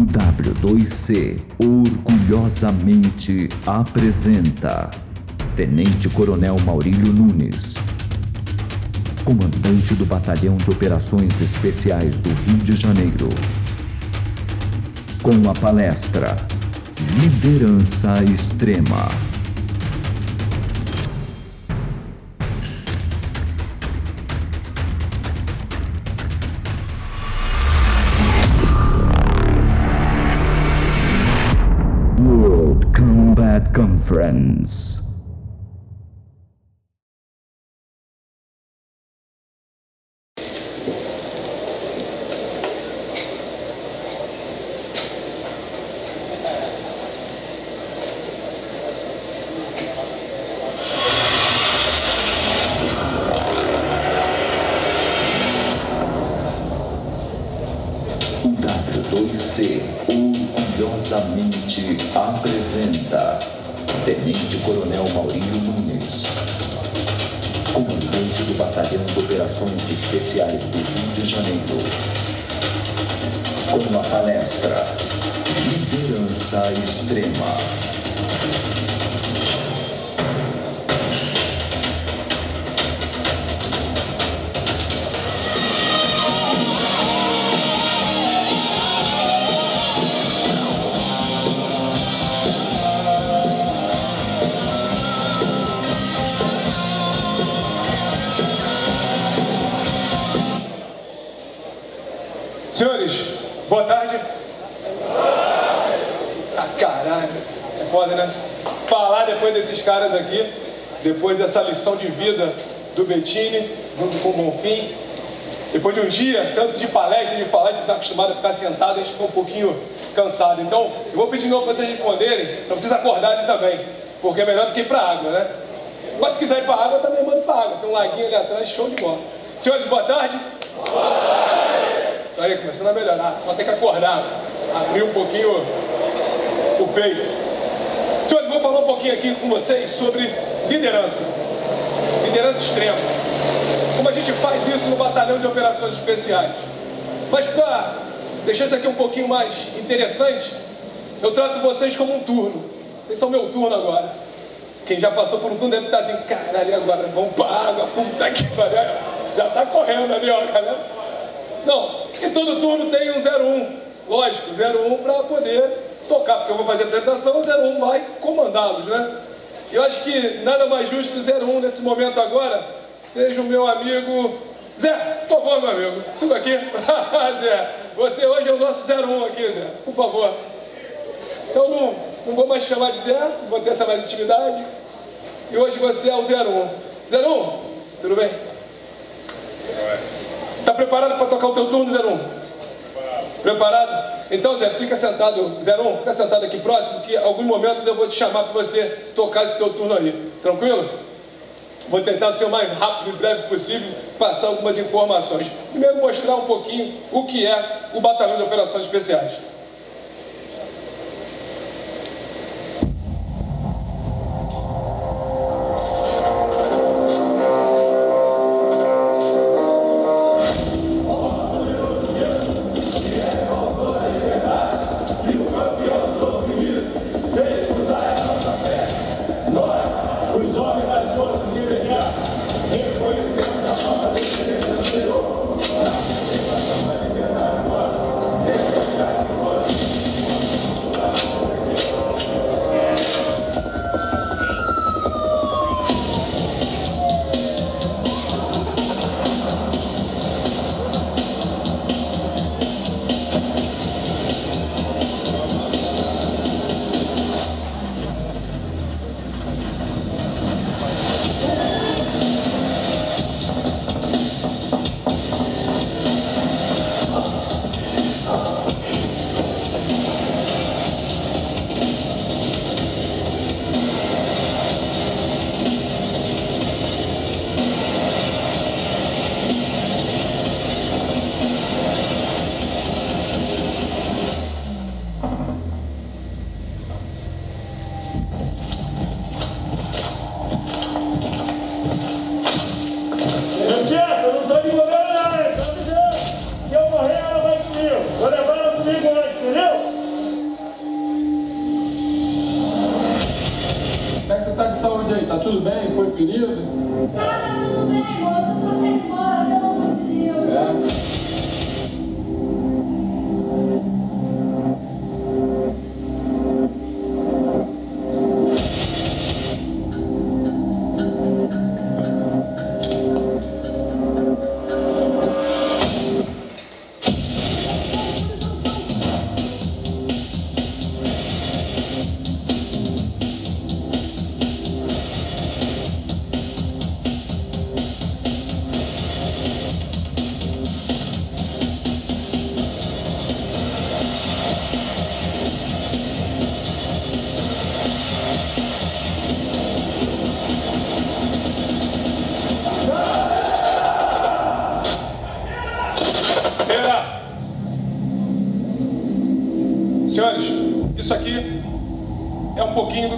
O W2C orgulhosamente apresenta Tenente Coronel Maurílio Nunes, comandante do Batalhão de Operações Especiais do Rio de Janeiro, com a palestra Liderança Extrema. friends. Aqui, depois dessa lição de vida do Bettini, junto com o Bonfim. Depois de um dia, tanto de palestra, de falar, de estar acostumado a ficar sentado, a gente ficou um pouquinho cansado. Então, eu vou pedir de novo para vocês responderem, para vocês acordarem também, porque é melhor do que ir para água, né? Mas se quiser ir para água, eu também mando para água. Tem um laguinho ali atrás, show de bola. Senhores, boa tarde. Isso aí, começando a melhorar. Só tem que acordar, abrir um pouquinho o peito. Falar um pouquinho aqui com vocês sobre liderança. Liderança extrema. Como a gente faz isso no Batalhão de Operações Especiais. Mas para deixar isso aqui um pouquinho mais interessante, eu trato vocês como um turno. Vocês são meu turno agora. Quem já passou por um turno deve estar assim, caralho, agora vamos para água, puta que pariu. Já está correndo ali, ó, galera. Não, e todo turno tem um 01, lógico, 01 para poder tocar, porque eu vou fazer a apresentação, o 01 vai comandá-los, né? E eu acho que nada mais justo que o 01 nesse momento agora seja o meu amigo Zé, por favor, meu amigo, suba aqui. Zé, você hoje é o nosso 01 aqui, Zé, por favor. Então não, não vou mais chamar de Zé, vou ter essa mais intimidade. E hoje você é o 01. 01, tudo bem? Está preparado para tocar o teu turno, 01? Preparado. Preparado? Então, Zé, fica sentado, 01, fica sentado aqui próximo, que alguns momentos eu vou te chamar para você tocar esse teu turno aí. Tranquilo? Vou tentar ser o mais rápido e breve possível, passar algumas informações. Primeiro, mostrar um pouquinho o que é o Batalhão de Operações Especiais.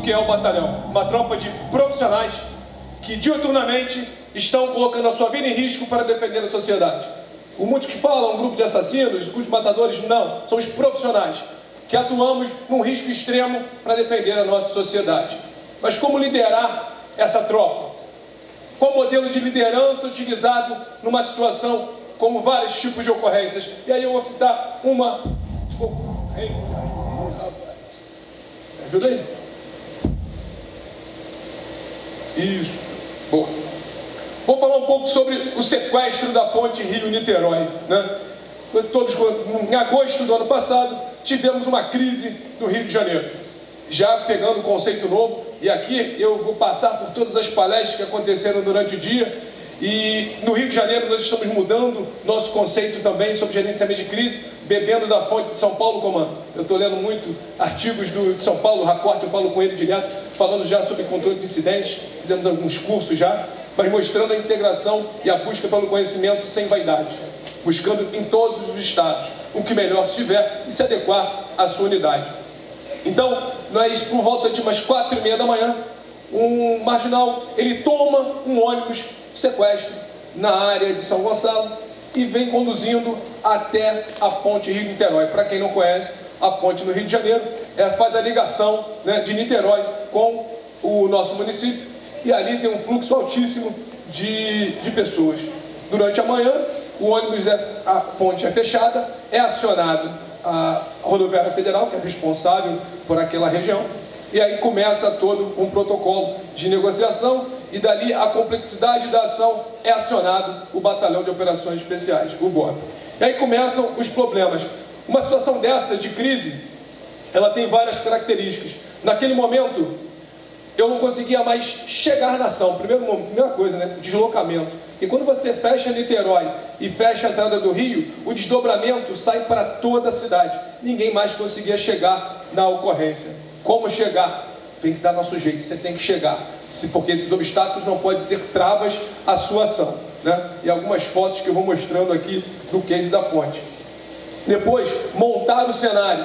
Que é o batalhão. Uma tropa de profissionais que diuturnamente estão colocando a sua vida em risco para defender a sociedade. O muitos que falam um grupo de assassinos, um grupo de matadores, não. Somos profissionais que atuamos num risco extremo para defender a nossa sociedade. Mas como liderar essa tropa? Qual modelo de liderança utilizado numa situação como vários tipos de ocorrências? E aí eu vou citar uma ocorrência. Ajuda aí. Isso. Boa. Vou falar um pouco sobre o sequestro da ponte Rio-Niterói. Né? Todos, em agosto do ano passado, tivemos uma crise no Rio de Janeiro. Já pegando o conceito novo, e aqui eu vou passar por todas as palestras que aconteceram durante o dia. E no Rio de Janeiro nós estamos mudando nosso conceito também sobre gerenciamento de crise, bebendo da fonte de São Paulo, comando. Eu estou lendo muito artigos do, de São Paulo, Racorte, eu falo com ele direto, falando já sobre controle de incidentes, fizemos alguns cursos já, mas mostrando a integração e a busca pelo conhecimento sem vaidade, buscando em todos os estados o que melhor estiver e se adequar à sua unidade. Então, nós, por volta de umas quatro e meia da manhã, um marginal, ele toma um ônibus sequestro na área de São Gonçalo e vem conduzindo até a ponte Rio-Niterói. Para quem não conhece, a ponte no Rio de Janeiro é, faz a ligação né, de Niterói com o nosso município e ali tem um fluxo altíssimo de, de pessoas. Durante a manhã, o ônibus, é, a ponte é fechada, é acionado a rodoviária federal, que é responsável por aquela região, e aí começa todo um protocolo de negociação e dali a complexidade da ação é acionado o Batalhão de Operações Especiais, o BOP. E aí começam os problemas. Uma situação dessa de crise, ela tem várias características. Naquele momento, eu não conseguia mais chegar na ação. Primeiro, primeira coisa, né? Deslocamento. E quando você fecha Niterói e fecha a entrada do Rio, o desdobramento sai para toda a cidade. Ninguém mais conseguia chegar na ocorrência. Como chegar? Tem que dar nosso jeito, você tem que chegar. Se, porque esses obstáculos não podem ser travas à sua ação. Né? E algumas fotos que eu vou mostrando aqui do case da ponte. Depois, montar o cenário.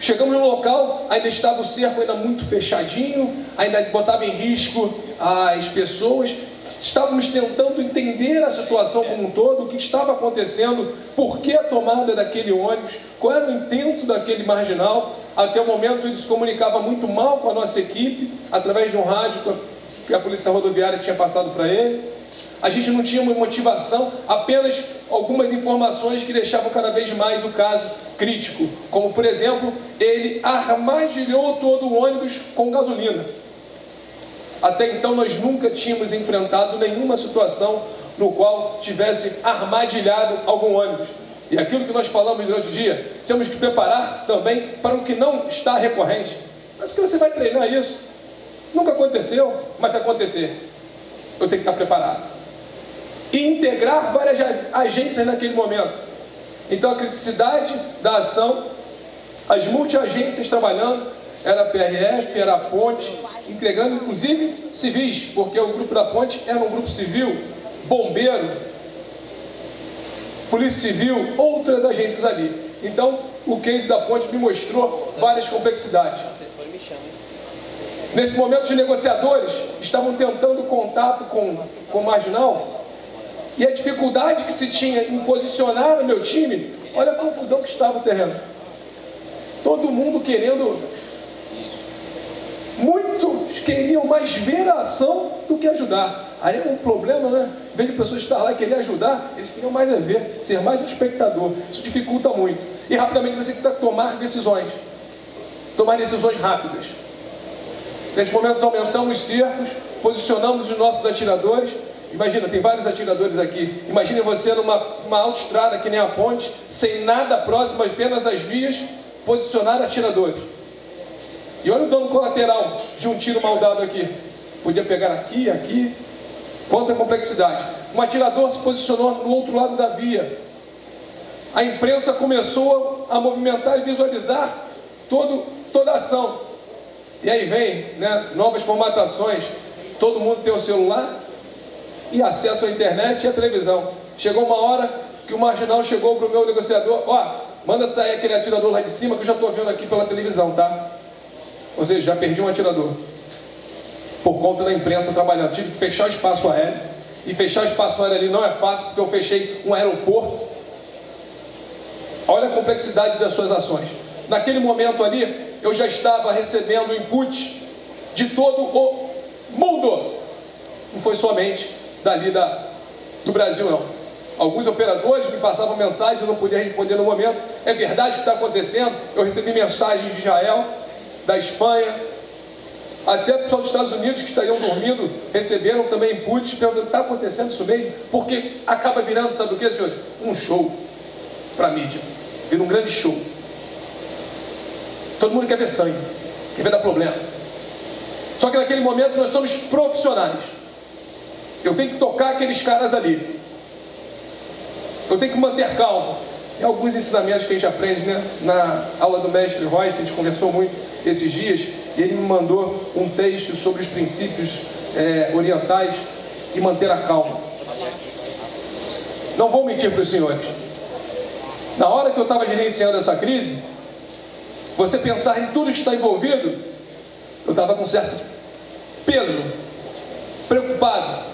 Chegamos no local, ainda estava o cerco ainda muito fechadinho, ainda botava em risco as pessoas. Estávamos tentando entender a situação como um todo, o que estava acontecendo, por que a tomada daquele ônibus, qual era o intento daquele marginal. Até o momento ele se comunicava muito mal com a nossa equipe, através de um rádio que a polícia rodoviária tinha passado para ele. A gente não tinha uma motivação, apenas algumas informações que deixavam cada vez mais o caso crítico. Como, por exemplo, ele armadilhou todo o ônibus com gasolina. Até então nós nunca tínhamos enfrentado nenhuma situação no qual tivesse armadilhado algum ônibus. E aquilo que nós falamos durante o dia, temos que preparar também para o que não está recorrente. Mas que você vai treinar isso? Nunca aconteceu, mas se acontecer, eu tenho que estar preparado. E integrar várias agências naquele momento. Então a criticidade da ação, as multiagências trabalhando, era a PRF, era a Ponte, entregando inclusive civis, porque o grupo da Ponte era um grupo civil, bombeiro, Polícia Civil, outras agências ali. Então, o case da Ponte me mostrou várias complexidades. Nesse momento, os negociadores estavam tentando contato com, com o marginal e a dificuldade que se tinha em posicionar o meu time, olha a confusão que estava o terreno. Todo mundo querendo Muitos queriam mais ver a ação do que ajudar. Aí é um problema, né? Em vez de pessoas estar lá e querer ajudar, eles queriam mais é ver, ser mais um espectador. Isso dificulta muito. E rapidamente você tem que tomar decisões. Tomar decisões rápidas. Nesse momento aumentamos os cercos, posicionamos os nossos atiradores. Imagina, tem vários atiradores aqui. Imagine você numa uma autoestrada que nem a ponte, sem nada próximo, apenas as vias, posicionar atiradores. E olha o dano colateral de um tiro mal dado aqui. Podia pegar aqui, aqui. Quanta complexidade. Um atirador se posicionou no outro lado da via. A imprensa começou a movimentar e visualizar todo, toda a ação. E aí vem né, novas formatações. Todo mundo tem o celular e acesso à internet e à televisão. Chegou uma hora que o marginal chegou para o meu negociador: Ó, manda sair aquele atirador lá de cima que eu já estou vendo aqui pela televisão, tá? Ou seja, já perdi um atirador. Por conta da imprensa trabalhando. Tive que fechar o espaço aéreo. E fechar o espaço aéreo ali não é fácil, porque eu fechei um aeroporto. Olha a complexidade das suas ações. Naquele momento ali, eu já estava recebendo input de todo o mundo. Não foi somente dali da, do Brasil, não. Alguns operadores me passavam mensagens, eu não podia responder no momento. É verdade o que está acontecendo? Eu recebi mensagens de Israel, da Espanha, até pessoal dos Estados Unidos que estariam dormindo, receberam também inputs, perguntando, está acontecendo isso mesmo? Porque acaba virando, sabe o que, senhores? Um show para a mídia. Vira um grande show. Todo mundo quer ver sangue, quer ver dar problema. Só que naquele momento nós somos profissionais. Eu tenho que tocar aqueles caras ali. Eu tenho que manter calma. Tem alguns ensinamentos que a gente aprende, né? Na aula do mestre Royce, a gente conversou muito esses dias, e ele me mandou um texto sobre os princípios é, orientais e manter a calma. Não vou mentir para os senhores. Na hora que eu estava gerenciando essa crise, você pensar em tudo que está envolvido, eu estava com certo peso, preocupado.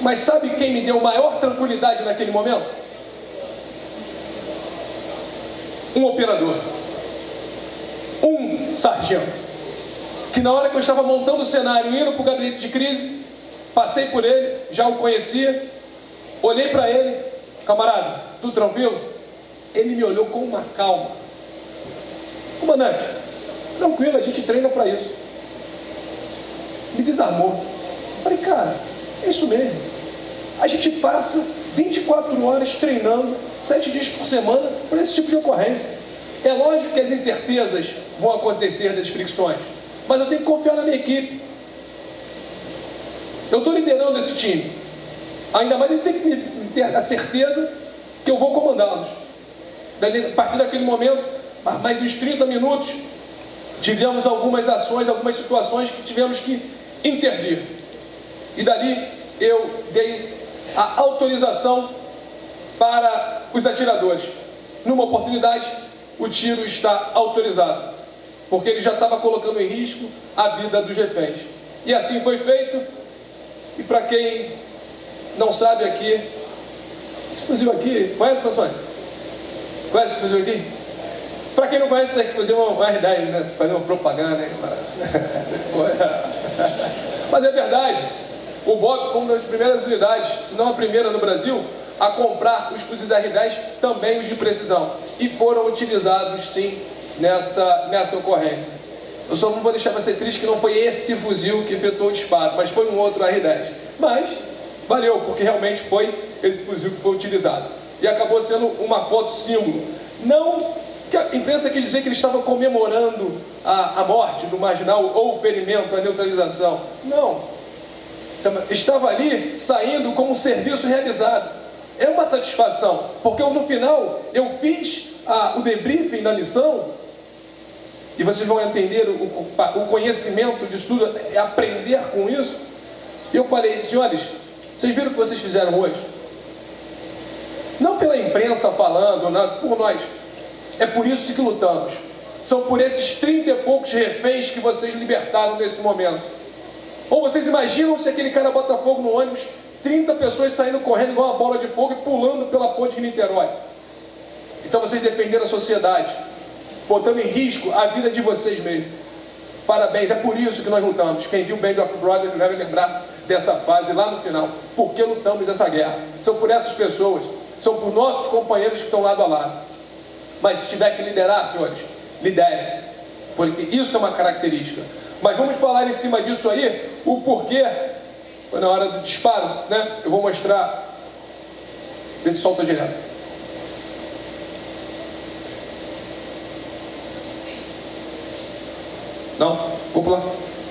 Mas sabe quem me deu maior tranquilidade naquele momento? Um operador um sargento, que na hora que eu estava montando o cenário, indo para o gabinete de crise, passei por ele, já o conhecia, olhei para ele, camarada, tudo tranquilo? Ele me olhou com uma calma. Comandante, tranquilo, a gente treina para isso. Me desarmou. Falei, cara, é isso mesmo. A gente passa 24 horas treinando, 7 dias por semana, para esse tipo de ocorrência. É lógico que as incertezas vão acontecer das fricções, mas eu tenho que confiar na minha equipe. Eu estou liderando esse time. Ainda mais ele tem que ter a certeza que eu vou comandá-los. A partir daquele momento, mais uns 30 minutos, tivemos algumas ações, algumas situações que tivemos que intervir. E dali eu dei a autorização para os atiradores. Numa oportunidade, o tiro está autorizado, porque ele já estava colocando em risco a vida dos reféns. E assim foi feito. E para quem não sabe aqui, esse fuzil aqui, conhece Sansões? Conhece esse fuzil aqui? Para quem não conhece, esse fuzil é um R10, né? Fazer uma propaganda? Mas é verdade. O Bob, como uma das primeiras unidades, se não a primeira no Brasil, a comprar os fuzis R10, também os de precisão. E foram utilizados sim nessa, nessa ocorrência. Eu só não vou deixar você triste que não foi esse fuzil que efetuou o disparo, mas foi um outro R10. Mas valeu, porque realmente foi esse fuzil que foi utilizado. E acabou sendo uma foto símbolo. Não que a imprensa quis dizer que ele estava comemorando a, a morte do marginal ou o ferimento, a neutralização. Não. Estava ali saindo como um serviço realizado é uma satisfação, porque no final eu fiz a, o debriefing da missão, e vocês vão entender o, o, o conhecimento disso tudo, é aprender com isso. E eu falei, senhores, vocês viram o que vocês fizeram hoje? Não pela imprensa falando, não, por nós. É por isso que lutamos. São por esses trinta e poucos reféns que vocês libertaram nesse momento. Ou vocês imaginam se aquele cara bota fogo no ônibus 30 pessoas saindo correndo igual uma bola de fogo e pulando pela ponte de Niterói. Então vocês defenderam a sociedade, botando em risco a vida de vocês mesmos. Parabéns, é por isso que nós lutamos. Quem viu Band of Brothers deve lembrar dessa fase lá no final. Por que lutamos essa guerra? São por essas pessoas, são por nossos companheiros que estão lado a lado. Mas se tiver que liderar, senhores, lidere. Porque isso é uma característica. Mas vamos falar em cima disso aí, o porquê. Foi na hora do disparo, né? Eu vou mostrar. Vê se solta direto. Não? Pular.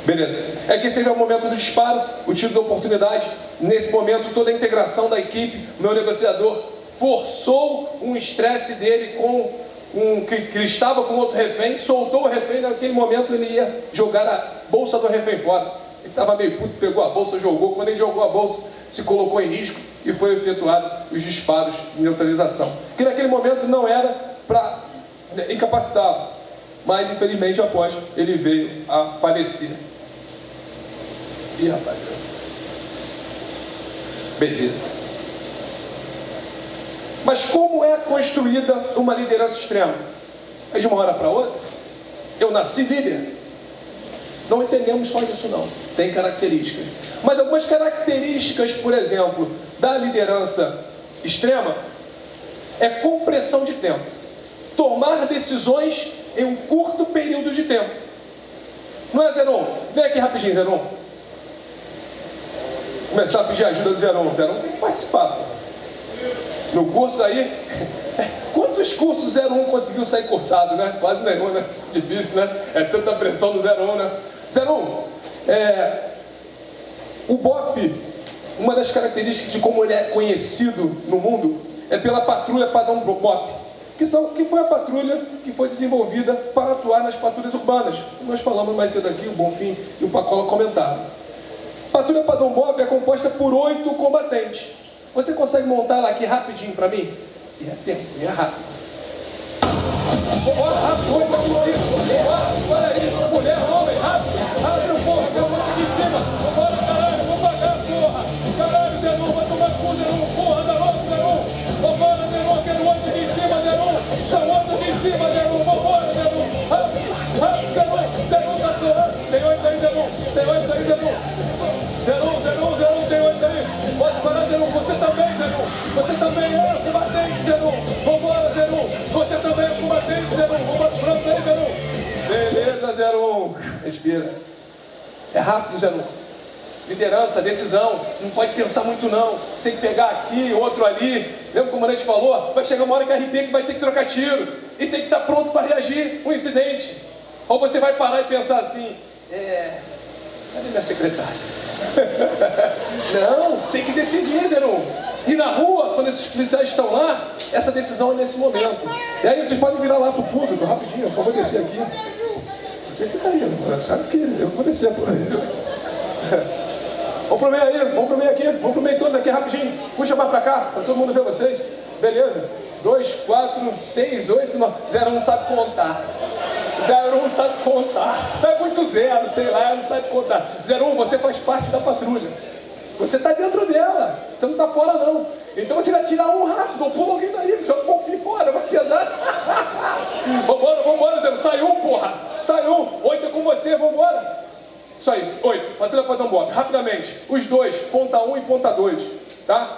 Beleza. É que esse é o momento do disparo, o tiro da oportunidade. Nesse momento, toda a integração da equipe, meu negociador forçou um estresse dele com um que, que, ele estava com outro refém, soltou o refém, naquele momento ele ia jogar a bolsa do refém fora. Ele estava meio puto, pegou a bolsa, jogou. Quando ele jogou a bolsa, se colocou em risco e foi efetuado os disparos de neutralização. Que naquele momento não era para incapacitá-lo, mas infelizmente após ele veio a falecer. E rapaz, beleza. Mas como é construída uma liderança extrema? É de uma hora para outra? Eu nasci líder? Não entendemos só isso não. Tem características. Mas algumas características, por exemplo, da liderança extrema é compressão de tempo. Tomar decisões em um curto período de tempo. Não é, Zeron? Vem aqui rapidinho, Zeron. Começar a pedir ajuda do Zeron. Zeron tem que participar. No curso aí, quantos cursos 01 conseguiu sair cursado, né? Quase nenhum, né? Difícil, né? É tanta pressão do 01, né? 01, é, o BOP, uma das características de como ele é conhecido no mundo, é pela patrulha padrão BOP que, são, que foi a patrulha que foi desenvolvida para atuar nas patrulhas urbanas. Nós falamos mais cedo aqui, o Bonfim e o Pacola comentaram. Patrulha Padrão Bob é composta por oito combatentes. Você consegue montar ela aqui rapidinho para mim? E é tempo, e é rápido. Bora aí, mulher, homem, É rápido, Zero. Liderança, decisão. Não pode pensar muito, não. Tem que pegar aqui, outro ali. Lembra como a gente falou? Vai chegar uma hora que a RP que vai ter que trocar tiro. E tem que estar pronto para reagir um incidente. Ou você vai parar e pensar assim: é. Cadê minha secretária? Não, tem que decidir, Zeron. E na rua, quando esses policiais estão lá, essa decisão é nesse momento. E aí vocês podem virar lá para o público, rapidinho, só vou descer aqui. Você fica aí, sabe que eu vou descer por aí. Vamos pro meio aí, vamos pro meio aqui, vamos pro meio todos aqui rapidinho. Puxa mais para cá, para todo mundo ver vocês. Beleza? 2, 4, 6, 8, 9. Zero não sabe contar. 01 não sabe contar. Sabe muito zero, sei lá, não sabe contar. 01, você faz parte da patrulha. Você está dentro dela. Você não está fora, não. Então você vai tirar um rápido, pula alguém daí, joga o confio fora, vai pesar. vambora, vambora, Zero. Sai um, porra. Sai um. Oito é com você, vambora. Isso aí, oito. Patrulha para Bob. Rapidamente. Os dois, ponta um e ponta dois. Tá?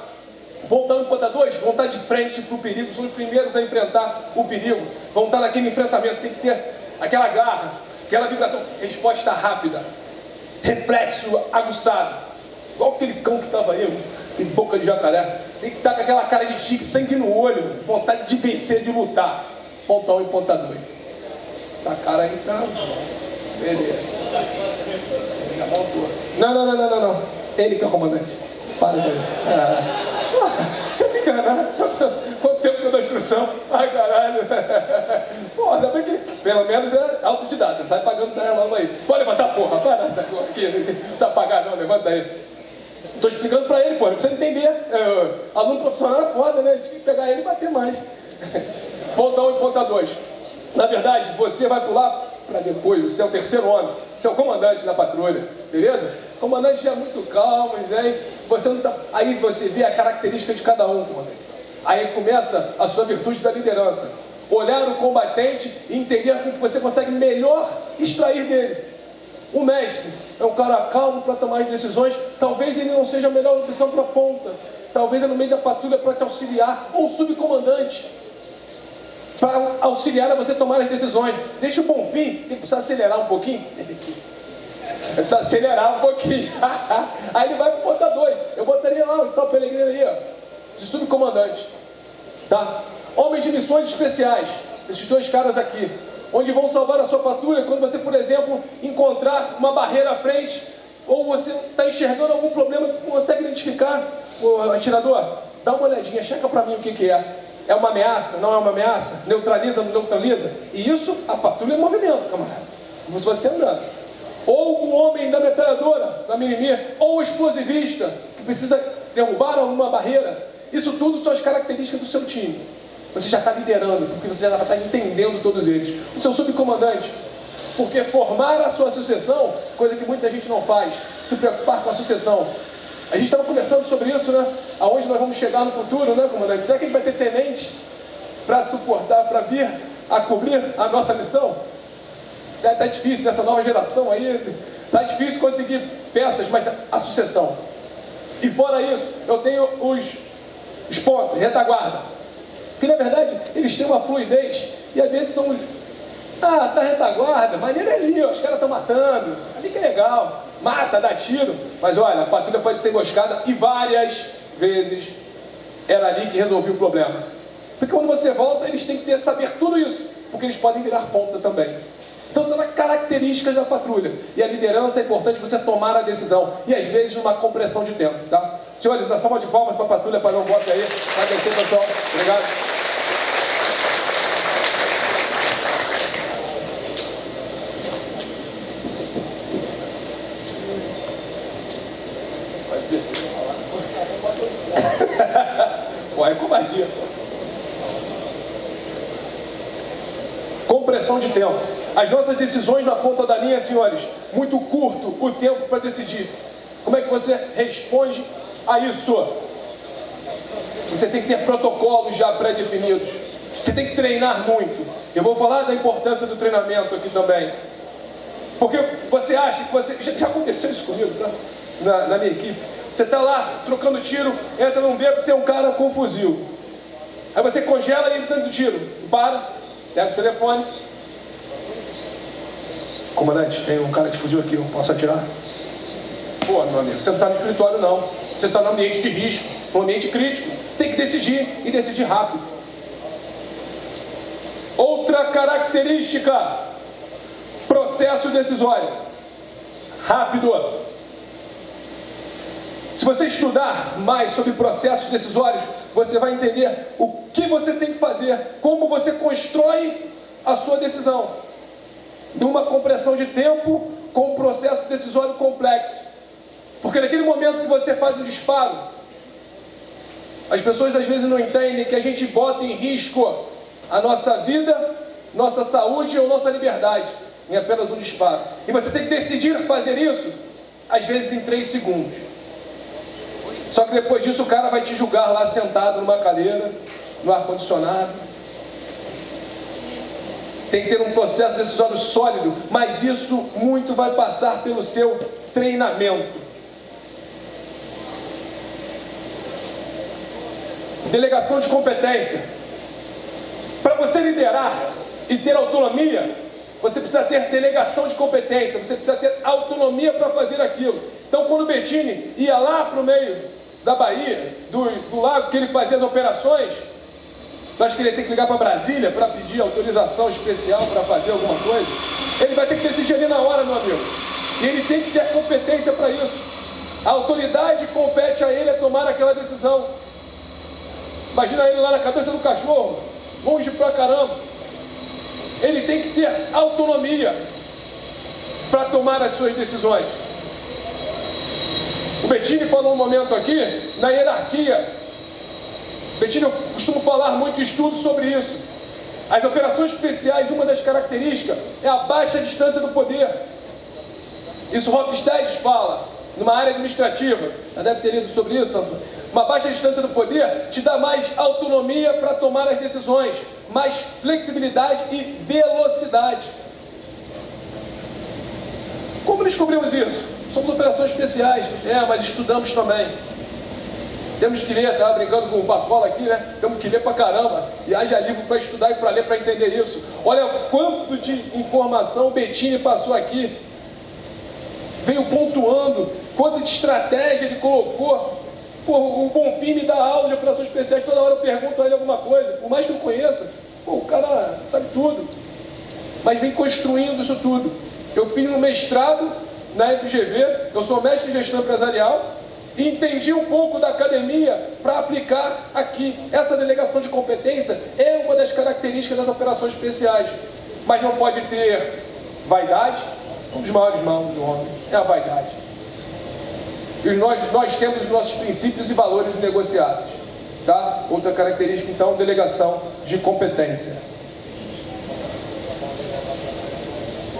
Ponta um e ponta dois vão estar de frente para o perigo. São os primeiros a enfrentar o perigo. Vão estar naquele enfrentamento. Tem que ter aquela garra, aquela vibração, resposta rápida, reflexo aguçado, igual aquele cão que estava aí, tem boca de jacaré, tem que estar com aquela cara de tigre, sangue no olho, vontade de vencer, de lutar. Ponta 1 um e ponta 2. Essa cara aí tá. Beleza. Não, não, não, não, não, não. Ele que é o comandante. Para com isso. Ah. Quer me enganar? Quanto tempo que eu dou instrução? Ai, caralho. Pô, ainda bem que pelo menos é autodidata, sai pagando pra ela aí. Pode levantar, porra, para essa porra aqui. Não precisa pagar não, levanta aí. Tô explicando pra ele, porra, pra você entender. É, aluno profissional é foda, né? Tinha que pegar ele e bater mais. Ponta 1 um e ponta 2. Na verdade, você vai pular para depois, você é o terceiro homem, você é o comandante da patrulha, beleza? O comandante já é muito calmo, né? Você não tá... Aí você vê a característica de cada um, comandante. Aí começa a sua virtude da liderança olhar o combatente e entender o que você consegue melhor extrair dele. O mestre é um cara calmo para tomar as decisões. Talvez ele não seja a melhor opção para a ponta. Talvez é no meio da patrulha para te auxiliar. Ou o subcomandante para auxiliar a você tomar as decisões. Deixa o bom fim, tem que precisar acelerar um pouquinho. Precisa acelerar um pouquinho. aí ele vai ponta 2. Eu botaria lá o tal Pelegrino aí, ó, de subcomandante. Tá? Homens de missões especiais. Esses dois caras aqui. Onde vão salvar a sua patrulha quando você, por exemplo, encontrar uma barreira à frente ou você está enxergando algum problema que consegue identificar. O atirador, dá uma olhadinha, checa para mim o que, que é. É uma ameaça? Não é uma ameaça? Neutraliza, não neutraliza? E isso, a patrulha é movimento, camarada. Como se você andando. Ou o homem da metralhadora, da mimimi, ou o explosivista, que precisa derrubar alguma barreira. Isso tudo são as características do seu time. Você já está liderando, porque você já está entendendo todos eles. O seu subcomandante, porque formar a sua sucessão, coisa que muita gente não faz, se preocupar com a sucessão. A gente estava conversando sobre isso, né? Aonde nós vamos chegar no futuro, né, comandante? Será que a gente vai ter tenente para suportar, para vir a cobrir a nossa missão? Está tá difícil nessa nova geração aí, está difícil conseguir peças, mas a sucessão. E fora isso, eu tenho os, os pontos, retaguarda. Que na verdade eles têm uma fluidez e às vezes são. Ah, tá retaguarda, maneira ali, ó, os caras estão matando, ali que é legal, mata, dá tiro, mas olha, a patrulha pode ser emboscada e várias vezes era ali que resolvia o problema. Porque quando você volta, eles têm que ter, saber tudo isso, porque eles podem virar ponta também. Então são características da patrulha. E a liderança é importante você tomar a decisão. E às vezes numa compressão de tempo, tá? Senhores, dá salva de palmas para a patrulha, para não bota aí. Agradecer, pessoal. Obrigado. Pô, é covardia. Compressão de tempo. As nossas decisões na ponta da linha, senhores, muito curto o tempo para decidir. Como é que você responde a isso? Você tem que ter protocolos já pré-definidos. Você tem que treinar muito. Eu vou falar da importância do treinamento aqui também. Porque você acha que você. Já, aconteceu isso comigo, tá? Na, na minha equipe. Você está lá trocando tiro, entra num beco tem um cara com um fuzil. Aí você congela e entra dando tiro. Para, pega o telefone, Comandante, tem um cara que fugiu aqui, eu posso atirar? Pô, meu amigo, você não está no escritório não. Você está no ambiente de risco, no ambiente crítico. Tem que decidir e decidir rápido. Outra característica, processo decisório. Rápido. Se você estudar mais sobre processos decisórios, você vai entender o que você tem que fazer, como você constrói a sua decisão numa compressão de tempo com um processo decisório complexo. Porque naquele momento que você faz um disparo, as pessoas às vezes não entendem que a gente bota em risco a nossa vida, nossa saúde ou nossa liberdade em apenas um disparo. E você tem que decidir fazer isso, às vezes em três segundos. Só que depois disso o cara vai te julgar lá sentado numa cadeira, no ar-condicionado, tem que ter um processo decisório sólido, mas isso muito vai passar pelo seu treinamento. Delegação de competência. Para você liderar e ter autonomia, você precisa ter delegação de competência, você precisa ter autonomia para fazer aquilo. Então, quando o Bettini ia lá para o meio da Bahia, do, do lago que ele fazia as operações, nós queríamos ter que ligar para Brasília para pedir autorização especial para fazer alguma coisa. Ele vai ter que decidir ali na hora, meu amigo. E ele tem que ter competência para isso. A autoridade compete a ele a tomar aquela decisão. Imagina ele lá na cabeça do cachorro, longe pra caramba. Ele tem que ter autonomia para tomar as suas decisões. O Bettini falou um momento aqui na hierarquia Betina, eu costumo falar muito estudo sobre isso. As operações especiais, uma das características é a baixa distância do poder. Isso Hofstede fala, numa área administrativa. Já deve ter lido sobre isso. Uma baixa distância do poder te dá mais autonomia para tomar as decisões, mais flexibilidade e velocidade. Como descobrimos isso? Somos operações especiais. É, mas estudamos também. Temos que ler, estava brincando com o Pacola aqui, né? Temos que ler pra caramba. E haja livro para estudar e para ler para entender isso. Olha quanto de informação o Bettini passou aqui. Veio pontuando, quanto de estratégia ele colocou. Pô, o Bonfim me dá aula de operações especiais, toda hora eu pergunto a ele alguma coisa. Por mais que eu conheça, pô, o cara sabe tudo. Mas vem construindo isso tudo. Eu fiz um mestrado na FGV, eu sou mestre em gestão empresarial entendi um pouco da academia para aplicar aqui. Essa delegação de competência é uma das características das operações especiais, mas não pode ter vaidade. Um dos maiores males do homem é a vaidade. E nós, nós temos os nossos princípios e valores negociados. Tá? Outra característica, então, delegação de competência.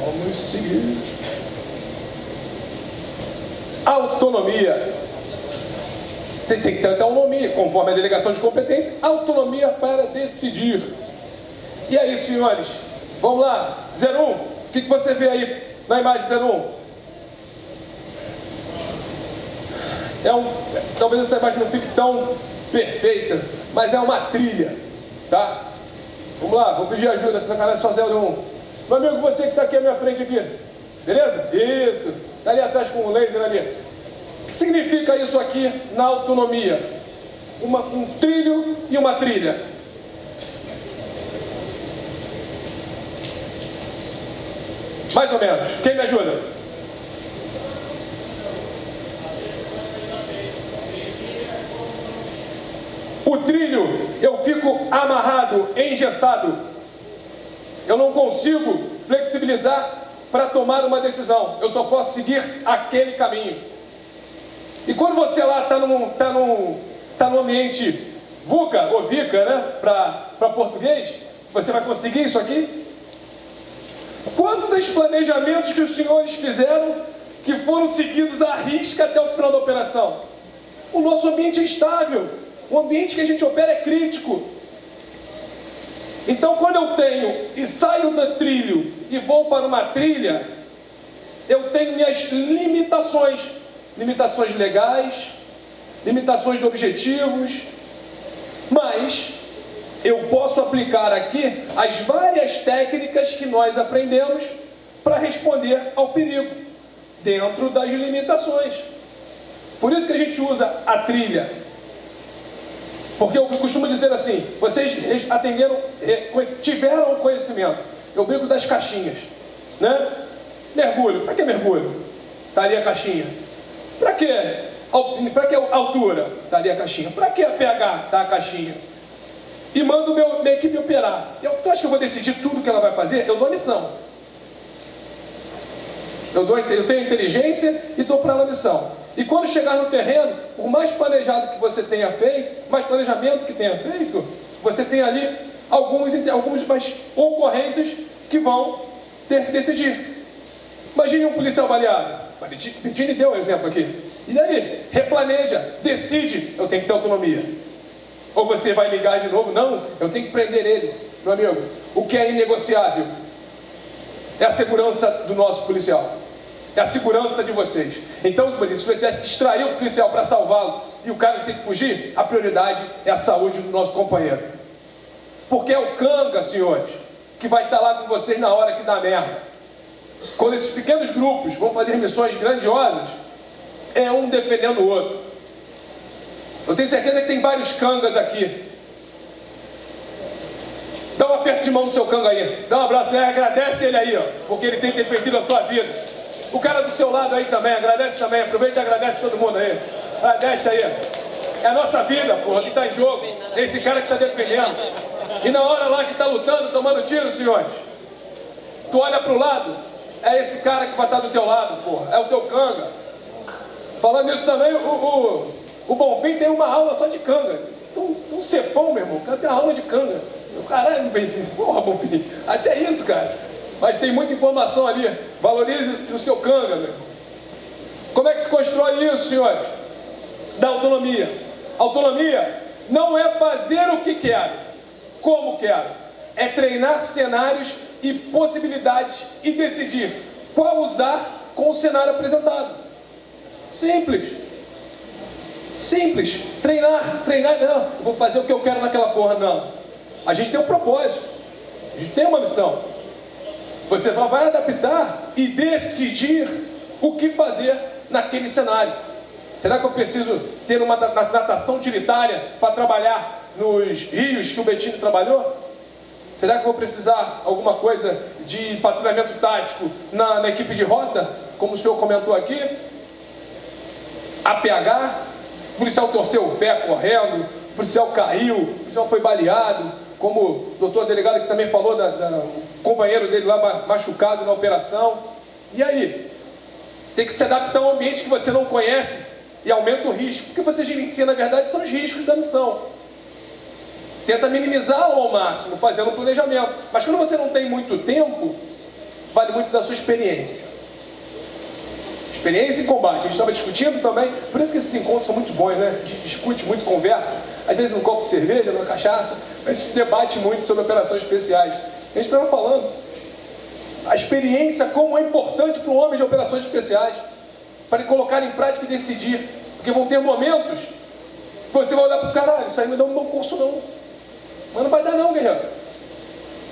Vamos seguir. Autonomia. Você tem que ter autonomia, conforme a delegação de competência, autonomia para decidir. E aí, senhores, vamos lá. 01, o que, que você vê aí na imagem 01? É um, talvez essa imagem não fique tão perfeita, mas é uma trilha, tá? Vamos lá, vou pedir ajuda, sacanagem só 01. Meu amigo, você que está aqui à minha frente aqui, beleza? Isso, está ali atrás com o laser ali significa isso aqui na autonomia? Uma, um trilho e uma trilha. Mais ou menos. Quem me ajuda? O trilho, eu fico amarrado, engessado. Eu não consigo flexibilizar para tomar uma decisão. Eu só posso seguir aquele caminho. E quando você lá está num, tá num, tá num ambiente VUCA ou VICA, né? Para português, você vai conseguir isso aqui? Quantos planejamentos que os senhores fizeram que foram seguidos à risca até o final da operação? O nosso ambiente é estável. O ambiente que a gente opera é crítico. Então, quando eu tenho e saio do trilho e vou para uma trilha, eu tenho minhas limitações limitações legais, limitações de objetivos, mas eu posso aplicar aqui as várias técnicas que nós aprendemos para responder ao perigo, dentro das limitações. Por isso que a gente usa a trilha. Porque eu costumo dizer assim: vocês atenderam, tiveram conhecimento. Eu brinco das caixinhas, né? Mergulho, para que mergulho? Está ali a caixinha. Para quê? Para que altura? Ali a caixinha. Para que a pH? Está a caixinha. E mando meu, minha equipe operar. Eu, tu acha que eu vou decidir tudo que ela vai fazer? Eu dou a missão. Eu, dou, eu tenho inteligência e dou para ela a missão. E quando chegar no terreno, por mais planejado que você tenha feito, mais planejamento que tenha feito, você tem ali alguns, algumas ocorrências que vão ter que decidir. Imagine um policial baleado. Bettini deu um exemplo aqui. E daí? Replaneja, decide, eu tenho que ter autonomia. Ou você vai ligar de novo? Não, eu tenho que prender ele. Meu amigo, o que é inegociável é a segurança do nosso policial. É a segurança de vocês. Então, se você distrair o policial para salvá-lo e o cara tem que fugir, a prioridade é a saúde do nosso companheiro. Porque é o canga, senhores, que vai estar lá com vocês na hora que dá merda. Quando esses pequenos grupos vão fazer missões grandiosas, é um defendendo o outro. Eu tenho certeza que tem vários cangas aqui. Dá um aperto de mão no seu canga aí. Dá um abraço nele, agradece ele aí, ó, porque ele tem defendido a sua vida. O cara do seu lado aí também, agradece também. Aproveita e agradece todo mundo aí. Agradece aí. É a nossa vida, porra, que está em jogo. É esse cara que está defendendo. E na hora lá que está lutando, tomando tiro, senhores, tu olha para o lado, é esse cara que vai estar do teu lado, porra. É o teu canga. Falando nisso também, o, o, o Bonfim tem uma aula só de canga. Tão, tão cepão, meu irmão. O cara tem uma aula de canga. O caralho, Bentinho. Porra, Bonfim. Até isso, cara. Mas tem muita informação ali. Valorize o seu canga, meu irmão. Como é que se constrói isso, senhores? Da autonomia. Autonomia não é fazer o que quero, como quero. É treinar cenários e possibilidades e decidir qual usar com o cenário apresentado. Simples. Simples. Treinar, treinar, não, vou fazer o que eu quero naquela porra, não. A gente tem um propósito. A gente tem uma missão. Você vai adaptar e decidir o que fazer naquele cenário. Será que eu preciso ter uma natação utilitária para trabalhar nos rios que o Betinho trabalhou? Será que vou precisar alguma coisa de patrulhamento tático na, na equipe de rota, como o senhor comentou aqui? APH, o policial torceu o pé correndo, o policial caiu, o policial foi baleado, como o doutor delegado que também falou, da, da, o companheiro dele lá machucado na operação. E aí? Tem que se adaptar a um ambiente que você não conhece e aumenta o risco. O que você gerencia, na verdade, são os riscos da missão. Tenta minimizá-lo ao máximo, fazendo um planejamento. Mas quando você não tem muito tempo, vale muito da sua experiência. Experiência em combate. A gente estava discutindo também, por isso que esses encontros são muito bons, né? A gente discute muito, conversa. Às vezes um copo de cerveja, numa cachaça. A gente debate muito sobre operações especiais. A gente estava falando a experiência, como é importante para o homem de operações especiais, para ele colocar em prática e decidir. Porque vão ter momentos que você vai olhar para o caralho, isso aí não dá um bom curso não. Mas não vai dar não, guerreiro.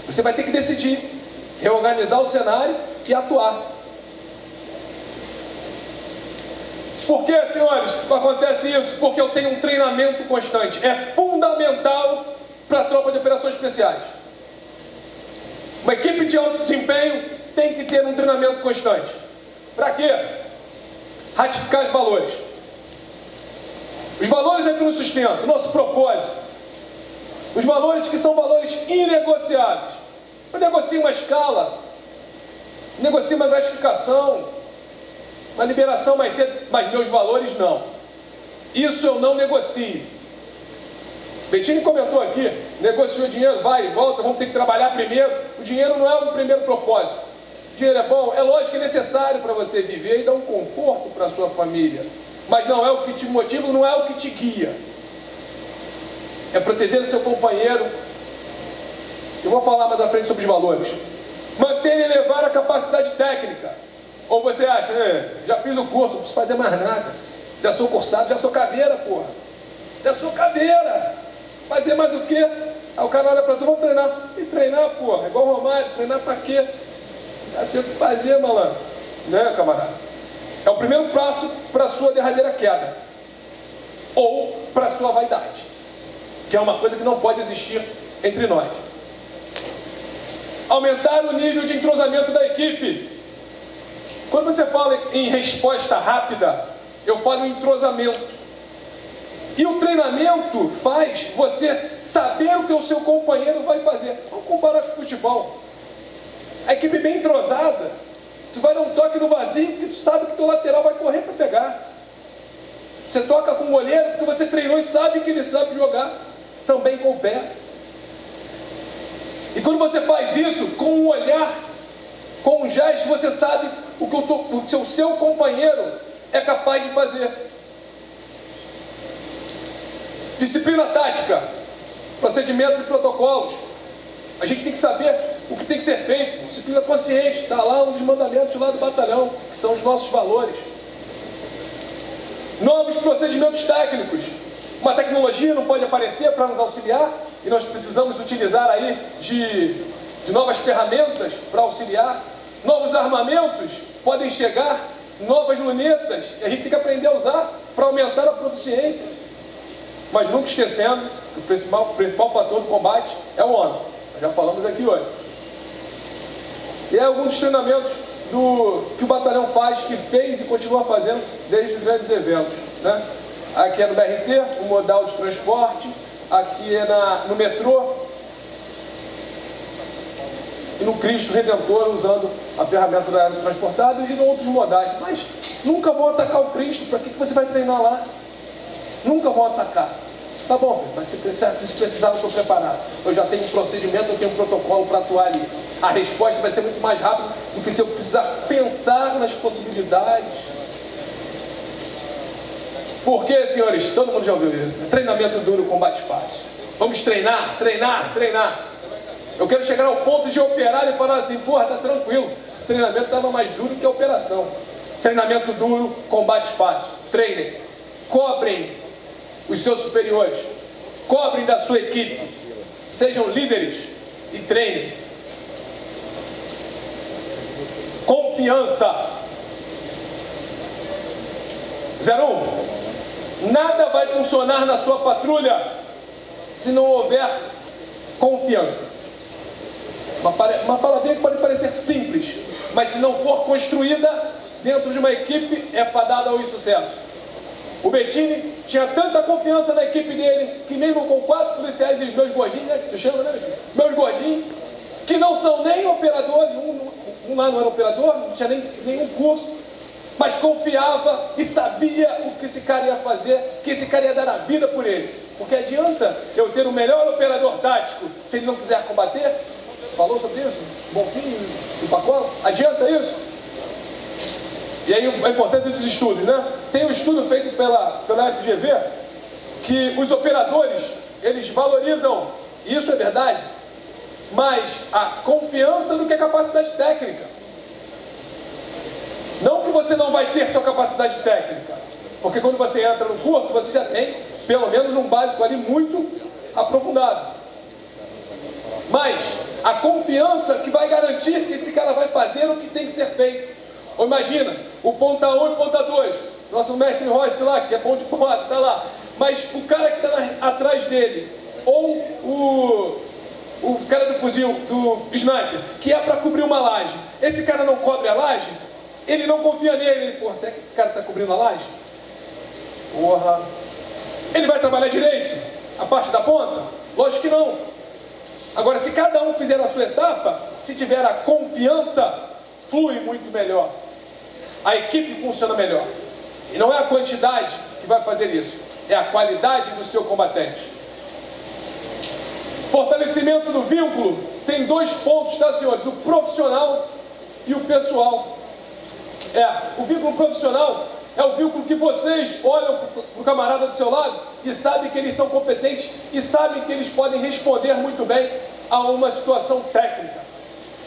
Você vai ter que decidir, reorganizar o cenário e atuar. Por que, senhores, acontece isso? Porque eu tenho um treinamento constante. É fundamental para a tropa de operações especiais. Uma equipe de alto desempenho tem que ter um treinamento constante. Para quê? Ratificar os valores. Os valores é que nos sustentam, nosso propósito. Os valores que são valores inegociáveis. Eu negocio uma escala, negocio uma gratificação, uma liberação mais cedo, mas meus valores não. Isso eu não negocio. Bettini comentou aqui, negociou dinheiro, vai e volta, vamos ter que trabalhar primeiro. O dinheiro não é o primeiro propósito. O dinheiro é bom, é lógico que é necessário para você viver e dar um conforto para a sua família. Mas não é o que te motiva, não é o que te guia. É proteger o seu companheiro. Eu vou falar mais à frente sobre os valores. Manter e elevar a capacidade técnica. Ou você acha, é, já fiz o curso, não preciso fazer mais nada. Já sou cursado, já sou caveira, porra. Já sou caveira. Fazer mais o quê? Aí o cara olha para tu, vamos treinar. E treinar, porra, é igual o Romário, treinar para quê? Já sei o que fazer, malandro. Né, camarada? É o primeiro passo para sua derradeira queda. Ou para sua vaidade. Que é uma coisa que não pode existir entre nós. Aumentar o nível de entrosamento da equipe. Quando você fala em resposta rápida, eu falo em entrosamento. E o treinamento faz você saber o que o seu companheiro vai fazer. Vamos comparar com o futebol. A equipe bem entrosada, tu vai dar um toque no vazio porque tu sabe que teu lateral vai correr para pegar. Você toca com o goleiro porque você treinou e sabe que ele sabe jogar também com o pé. E quando você faz isso com um olhar, com um gesto, você sabe o que o, o seu companheiro é capaz de fazer. Disciplina tática, procedimentos e protocolos. A gente tem que saber o que tem que ser feito. Disciplina consciente, está lá um dos mandamentos lá do batalhão, que são os nossos valores. Novos procedimentos técnicos. Uma tecnologia não pode aparecer para nos auxiliar e nós precisamos utilizar aí de, de novas ferramentas para auxiliar novos armamentos podem chegar, novas lunetas, e a gente tem que aprender a usar para aumentar a proficiência. Mas nunca esquecendo que o principal, o principal fator do combate é o homem. Nós já falamos aqui hoje. E é alguns dos treinamentos do, que o batalhão faz, que fez e continua fazendo desde os grandes eventos. Né? Aqui é no BRT, o modal de transporte, aqui é na, no metrô, e no Cristo Redentor usando a ferramenta da área transportada e em outros modais. Mas nunca vão atacar o Cristo, para que, que você vai treinar lá? Nunca vão atacar. Tá bom, mas se precisar, se precisar, eu estou preparado. Eu já tenho um procedimento, eu tenho um protocolo para atuar ali. A resposta vai ser muito mais rápida do que se eu precisar pensar nas possibilidades. Por que, senhores? Todo mundo já ouviu isso. Treinamento duro, combate fácil. Vamos treinar, treinar, treinar. Eu quero chegar ao ponto de operar e falar assim, porra, tá tranquilo. O treinamento estava mais duro que a operação. Treinamento duro, combate fácil. Treinem. Cobrem os seus superiores. Cobrem da sua equipe. Sejam líderes e treinem. Confiança. 01. Nada vai funcionar na sua patrulha se não houver confiança. Uma, uma que pode parecer simples, mas se não for construída dentro de uma equipe, é fadada ao insucesso. O Bettini tinha tanta confiança na equipe dele, que mesmo com quatro policiais e meus gordinhos, né? Tu chama, né? Meus gordinhos, que não são nem operadores, um, um lá não era operador, não tinha nem, nenhum curso, mas confiava e sabia o que esse cara ia fazer, que esse cara ia dar a vida por ele. Porque adianta eu ter o melhor operador tático se ele não quiser combater? Falou sobre isso? Bonfim e Pacola? Adianta isso? E aí a importância dos estudos, né? Tem um estudo feito pela, pela FGV que os operadores, eles valorizam, isso é verdade, mais a confiança do que a capacidade técnica. Não que você não vai ter sua capacidade técnica, porque quando você entra no curso, você já tem pelo menos um básico ali muito aprofundado. Mas a confiança que vai garantir que esse cara vai fazer o que tem que ser feito. Ou imagina, o ponta 1 e o ponta 2, nosso mestre Royce lá, que é bom de porrada, está lá. Mas o cara que está atrás dele, ou o, o cara do fuzil, do sniper, que é para cobrir uma laje, esse cara não cobre a laje, ele não confia nele. Ele, Porra, será que esse cara está cobrindo a laje? Porra. Ele vai trabalhar direito? A parte da ponta? Lógico que não. Agora, se cada um fizer a sua etapa, se tiver a confiança, flui muito melhor. A equipe funciona melhor. E não é a quantidade que vai fazer isso, é a qualidade do seu combatente. Fortalecimento do vínculo tem dois pontos, tá, senhores? O profissional e o pessoal. É, o vínculo profissional é o vínculo que vocês olham para o camarada do seu lado e sabem que eles são competentes e sabem que eles podem responder muito bem a uma situação técnica.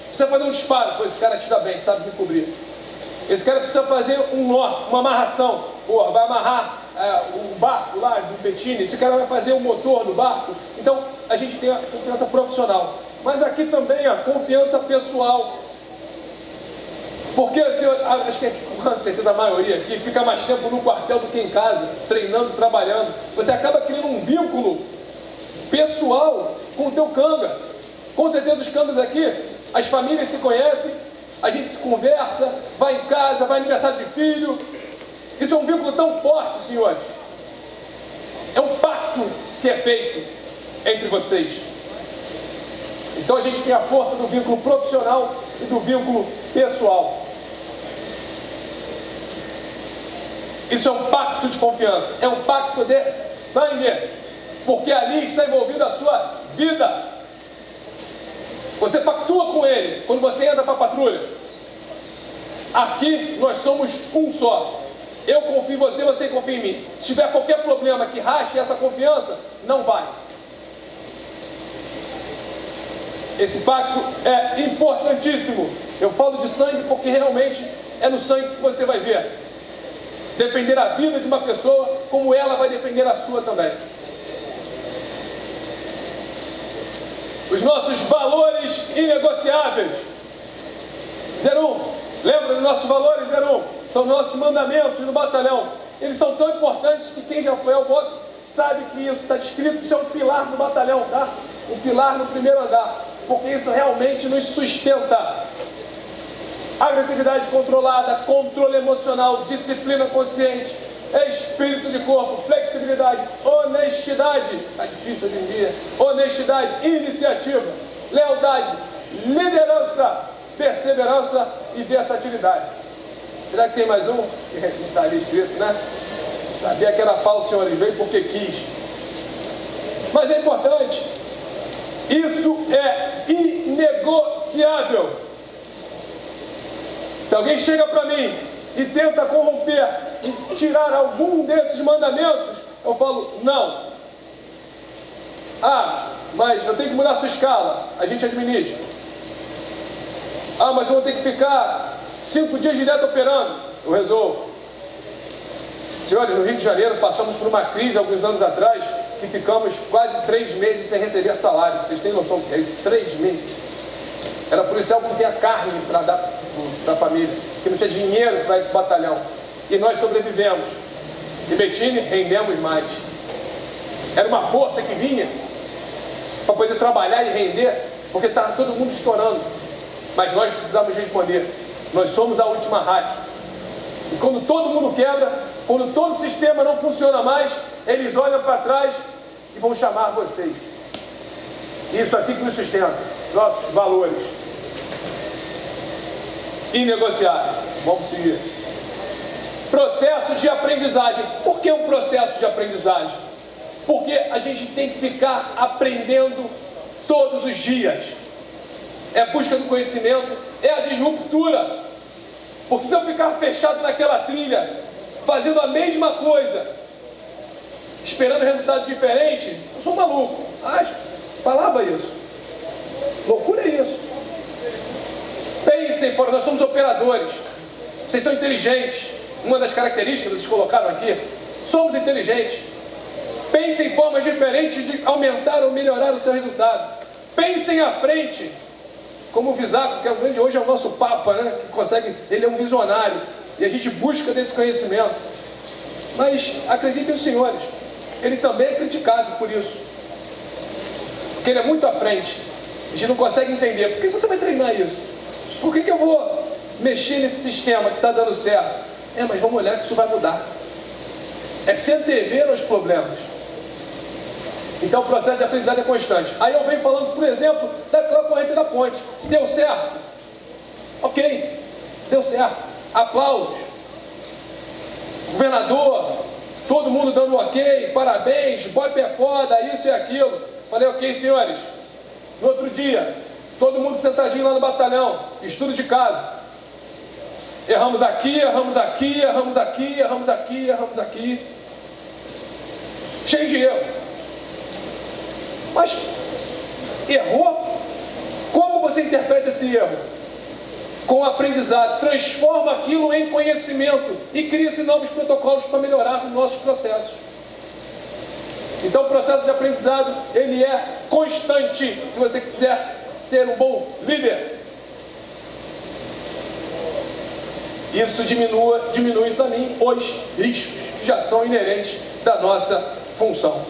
Precisa fazer um disparo, pois esse cara tira bem, sabe me cobrir. Esse cara precisa fazer um nó, uma amarração. Porra, vai amarrar é, o barco lá do Petini, esse cara vai fazer o motor do barco. Então, a gente tem a confiança profissional. Mas aqui também a confiança pessoal. Porque, senhor, acho que é, com certeza a maioria aqui fica mais tempo no quartel do que em casa, treinando, trabalhando. Você acaba criando um vínculo pessoal com o teu canga. Com certeza os cangas aqui, as famílias se conhecem, a gente se conversa, vai em casa, vai aniversário de filho. Isso é um vínculo tão forte, senhores. É um pacto que é feito entre vocês. Então a gente tem a força do vínculo profissional e do vínculo pessoal. Isso é um pacto de confiança, é um pacto de sangue, porque ali está envolvida a sua vida. Você pactua com ele quando você entra para a patrulha. Aqui nós somos um só. Eu confio em você, você confia em mim. Se tiver qualquer problema que rache essa confiança, não vai. Esse pacto é importantíssimo. Eu falo de sangue porque realmente é no sangue que você vai ver. Defender a vida de uma pessoa como ela vai defender a sua também. Os nossos valores inegociáveis. 01. Lembra dos nossos valores 01? São nossos mandamentos no batalhão. Eles são tão importantes que quem já foi ao voto sabe que isso está descrito, isso é um pilar no batalhão, tá? Um pilar no primeiro andar porque isso realmente nos sustenta. Agressividade controlada, controle emocional, disciplina consciente, espírito de corpo, flexibilidade, honestidade, está difícil hoje em dia, honestidade, iniciativa, lealdade, liderança, perseverança e versatilidade. Será que tem mais um? Está ali escrito, né? Sabia que era pau, senhor, ele veio porque quis. Mas é importante isso é inegociável. Se alguém chega para mim e tenta corromper e tirar algum desses mandamentos, eu falo, não. Ah, mas eu tenho que mudar a sua escala, a gente administra. Ah, mas eu vou ter que ficar cinco dias direto operando. eu resolvo. Senhores, no Rio de Janeiro passamos por uma crise alguns anos atrás que ficamos quase três meses sem receber salário. Vocês têm noção do que é isso? Três meses. Era policial que não tinha carne para dar para a família, que não tinha dinheiro para ir para o batalhão. E nós sobrevivemos. E Betine rendemos mais. Era uma força que vinha para poder trabalhar e render, porque estava todo mundo estourando. Mas nós precisamos responder. Nós somos a última rádio. E quando todo mundo quebra, quando todo o sistema não funciona mais, eles olham para trás e vão chamar vocês. Isso aqui que nos sustenta, nossos valores. Inegociável. Vamos seguir. Processo de aprendizagem. Por que um processo de aprendizagem? Porque a gente tem que ficar aprendendo todos os dias. É busca do conhecimento, é a disruptura. Porque se eu ficar fechado naquela trilha, fazendo a mesma coisa, esperando resultado diferente, eu sou maluco. Acho, falava isso. Loucura é isso. Pensem fora, nós somos operadores. Vocês são inteligentes. Uma das características que vocês colocaram aqui, somos inteligentes. Pensem em formas diferentes de aumentar ou melhorar o seu resultado. Pensem à frente. Como o Visaco, que é o grande hoje é o nosso Papa, né? Que consegue, ele é um visionário. E a gente busca desse conhecimento. Mas acreditem os senhores, ele também é criticado por isso. Porque ele é muito à frente. A gente não consegue entender. Por que você vai treinar isso? Por que, que eu vou mexer nesse sistema que está dando certo? É, mas vamos olhar que isso vai mudar. É se antever aos problemas. Então o processo de aprendizado é constante. Aí eu venho falando, por exemplo, da concorrência da ponte. Deu certo? Ok, deu certo. Aplausos. Governador, todo mundo dando ok, parabéns, boi pé foda, isso e aquilo. Falei, ok, senhores. No outro dia, todo mundo sentadinho lá no batalhão, estudo de casa. Erramos aqui, erramos aqui, erramos aqui, erramos aqui, erramos aqui. Cheio de erro. Mas errou? Como você interpreta esse erro? Com o aprendizado, transforma aquilo em conhecimento e cria-se novos protocolos para melhorar os nossos processos. Então o processo de aprendizado, ele é constante, se você quiser ser um bom líder. Isso diminua, diminui também os riscos que já são inerentes da nossa função.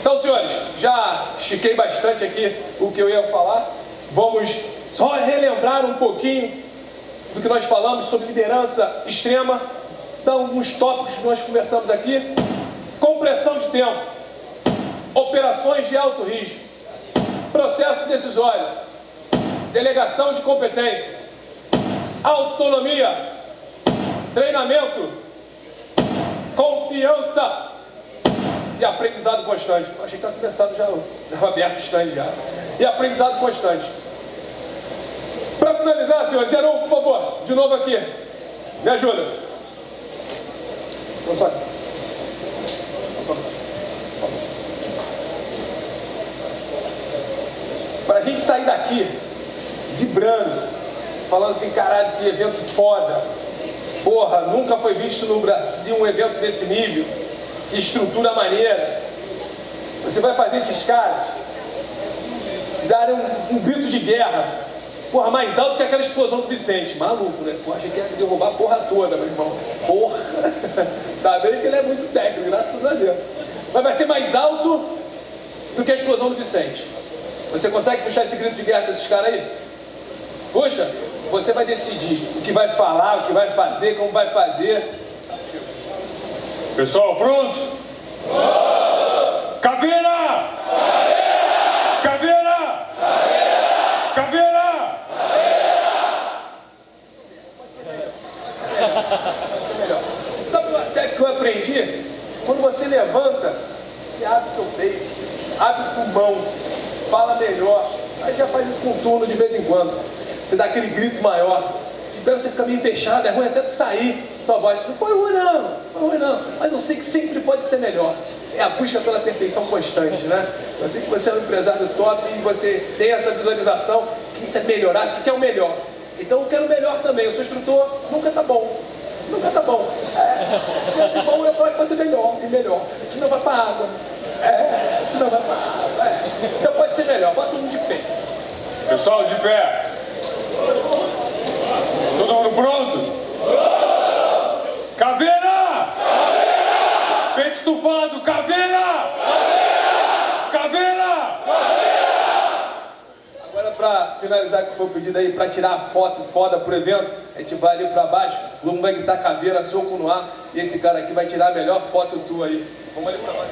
Então, senhores, já estiquei bastante aqui o que eu ia falar. Vamos só relembrar um pouquinho do que nós falamos sobre liderança extrema. Então, alguns tópicos que nós conversamos aqui. Compressão de tempo, operações de alto risco, processo decisório, delegação de competência, autonomia, treinamento, confiança e aprendizado constante. Achei que estava começando já, estava aberto o stand já. E aprendizado constante. Para finalizar, senhores, Zeron, por favor, de novo aqui. Me ajuda. Só, só. Para a gente sair daqui vibrando, falando assim, caralho, que evento foda. Porra, nunca foi visto no Brasil um evento desse nível. Que estrutura maneira. Você vai fazer esses caras darem um, um grito de guerra. Porra, mais alto que aquela explosão do Vicente. Maluco, né? Porra, achei que ia derrubar a porra toda, meu irmão. Porra. Tá bem que ele é muito técnico, graças a Deus. Mas vai ser mais alto do que a explosão do Vicente. Você consegue puxar esse grito de guerra desses caras aí? Puxa, você vai decidir o que vai falar, o que vai fazer, como vai fazer. Pessoal, prontos? Caveira! Caveira! Caveira! melhor. Sabe uma técnica que eu aprendi? Quando você levanta, você abre o teu peito, abre o pulmão, fala melhor. Aí já faz isso com turno de vez em quando. Você dá aquele grito maior. Então você fica meio fechado, é ruim até de sair. Sua voz, não foi ruim não, não foi ruim não. Mas eu sei que sempre pode ser melhor. É a busca pela perfeição constante, né? Eu sei que você é um empresário top e você tem essa visualização que você melhorar, que quer o melhor. Então eu quero melhor também. Eu sou instrutor, nunca tá bom. Nunca tá bom. É, se tivesse bom, eu falar que vai ser melhor e melhor. Senão vai pra água. É, senão vai pra. É. Então pode ser melhor. Bota um de pé. Pessoal, de pé. Todo mundo pronto? Caveira! Peito estufado, caveira! Caveira! Agora pra finalizar que foi pedido aí, pra tirar a foto foda pro evento, a gente vai ali pra baixo, o Lumo vai gritar caveira, soco no ar, e esse cara aqui vai tirar a melhor foto tua aí. Vamos ali pra baixo.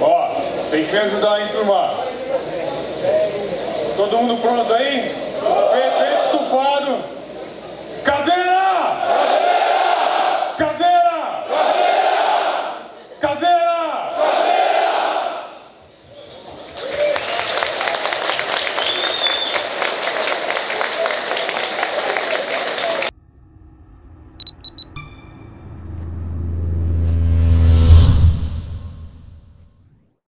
Ó, tem que me ajudar, hein, turma? Todo mundo pronto aí?